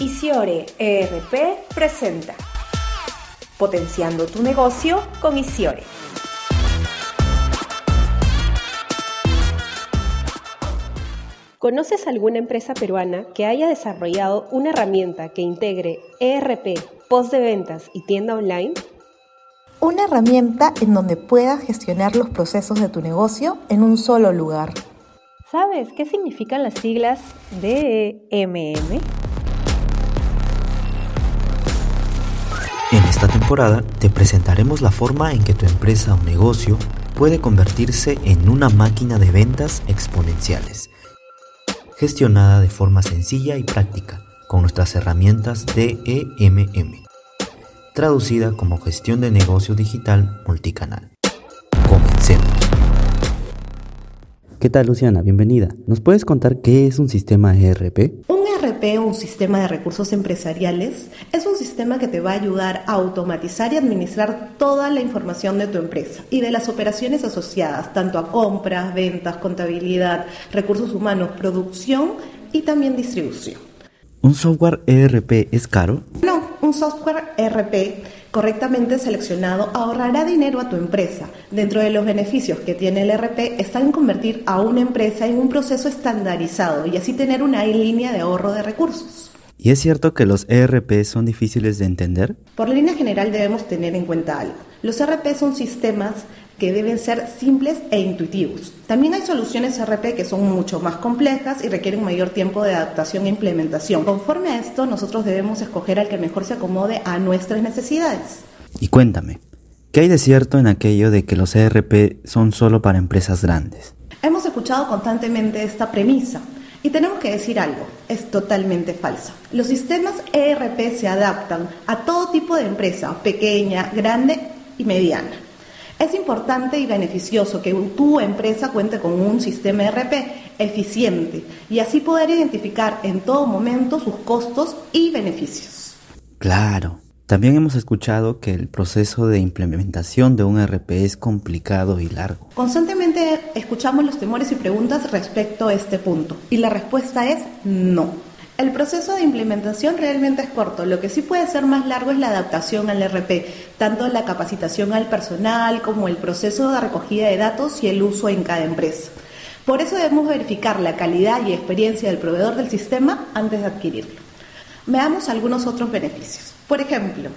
Isiore ERP presenta Potenciando tu negocio con Isiore. ¿Conoces alguna empresa peruana que haya desarrollado una herramienta que integre ERP, post de ventas y tienda online? Una herramienta en donde puedas gestionar los procesos de tu negocio en un solo lugar. ¿Sabes qué significan las siglas DMM? Te presentaremos la forma en que tu empresa o negocio puede convertirse en una máquina de ventas exponenciales, gestionada de forma sencilla y práctica con nuestras herramientas DEMM, traducida como gestión de negocio digital multicanal. ¿Qué tal Luciana? Bienvenida. ¿Nos puedes contar qué es un sistema ERP? ERP o un sistema de recursos empresariales es un sistema que te va a ayudar a automatizar y administrar toda la información de tu empresa y de las operaciones asociadas, tanto a compras, ventas, contabilidad, recursos humanos, producción y también distribución. ¿Un software ERP es caro? No, un software ERP correctamente seleccionado ahorrará dinero a tu empresa. Dentro de los beneficios que tiene el ERP está en convertir a una empresa en un proceso estandarizado y así tener una línea de ahorro de recursos. ¿Y es cierto que los ERP son difíciles de entender? Por línea general debemos tener en cuenta algo. Los ERP son sistemas que deben ser simples e intuitivos. También hay soluciones RP que son mucho más complejas y requieren mayor tiempo de adaptación e implementación. Conforme a esto, nosotros debemos escoger al que mejor se acomode a nuestras necesidades. Y cuéntame, ¿qué hay de cierto en aquello de que los ERP son solo para empresas grandes? Hemos escuchado constantemente esta premisa. Y tenemos que decir algo, es totalmente falsa. Los sistemas ERP se adaptan a todo tipo de empresa, pequeña, grande y mediana. Es importante y beneficioso que tu empresa cuente con un sistema ERP eficiente y así poder identificar en todo momento sus costos y beneficios. Claro. También hemos escuchado que el proceso de implementación de un ERP es complicado y largo. Constantemente escuchamos los temores y preguntas respecto a este punto y la respuesta es no. El proceso de implementación realmente es corto, lo que sí puede ser más largo es la adaptación al RP, tanto la capacitación al personal como el proceso de recogida de datos y el uso en cada empresa. Por eso debemos verificar la calidad y experiencia del proveedor del sistema antes de adquirirlo. Veamos algunos otros beneficios. Por ejemplo,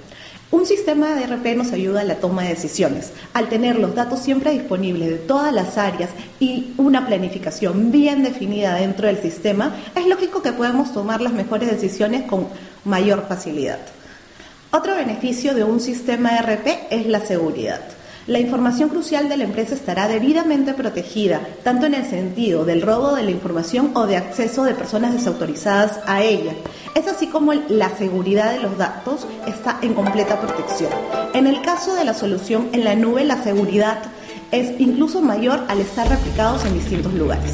un sistema de RP nos ayuda a la toma de decisiones. Al tener los datos siempre disponibles de todas las áreas y una planificación bien definida dentro del sistema, es lógico que podemos tomar las mejores decisiones con mayor facilidad. Otro beneficio de un sistema RP es la seguridad. La información crucial de la empresa estará debidamente protegida, tanto en el sentido del robo de la información o de acceso de personas desautorizadas a ella. Es así como la seguridad de los datos está en completa protección. En el caso de la solución en la nube, la seguridad es incluso mayor al estar replicados en distintos lugares.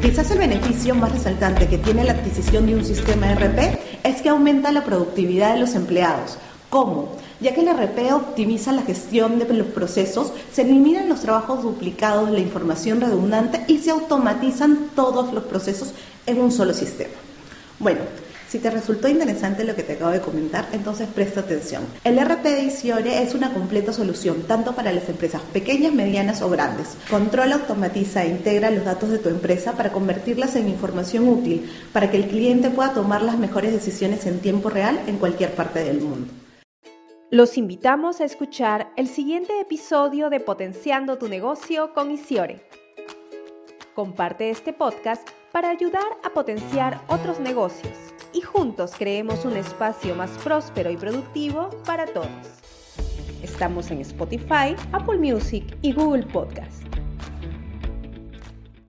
Quizás el beneficio más resaltante que tiene la adquisición de un sistema RP es que aumenta la productividad de los empleados. ¿Cómo? ya que el RP optimiza la gestión de los procesos, se eliminan los trabajos duplicados, la información redundante y se automatizan todos los procesos en un solo sistema. Bueno, si te resultó interesante lo que te acabo de comentar, entonces presta atención. El RP de Isiore es una completa solución tanto para las empresas pequeñas, medianas o grandes. Controla, automatiza e integra los datos de tu empresa para convertirlas en información útil para que el cliente pueda tomar las mejores decisiones en tiempo real en cualquier parte del mundo. Los invitamos a escuchar el siguiente episodio de Potenciando tu negocio con Isiore. Comparte este podcast para ayudar a potenciar otros negocios y juntos creemos un espacio más próspero y productivo para todos. Estamos en Spotify, Apple Music y Google Podcast.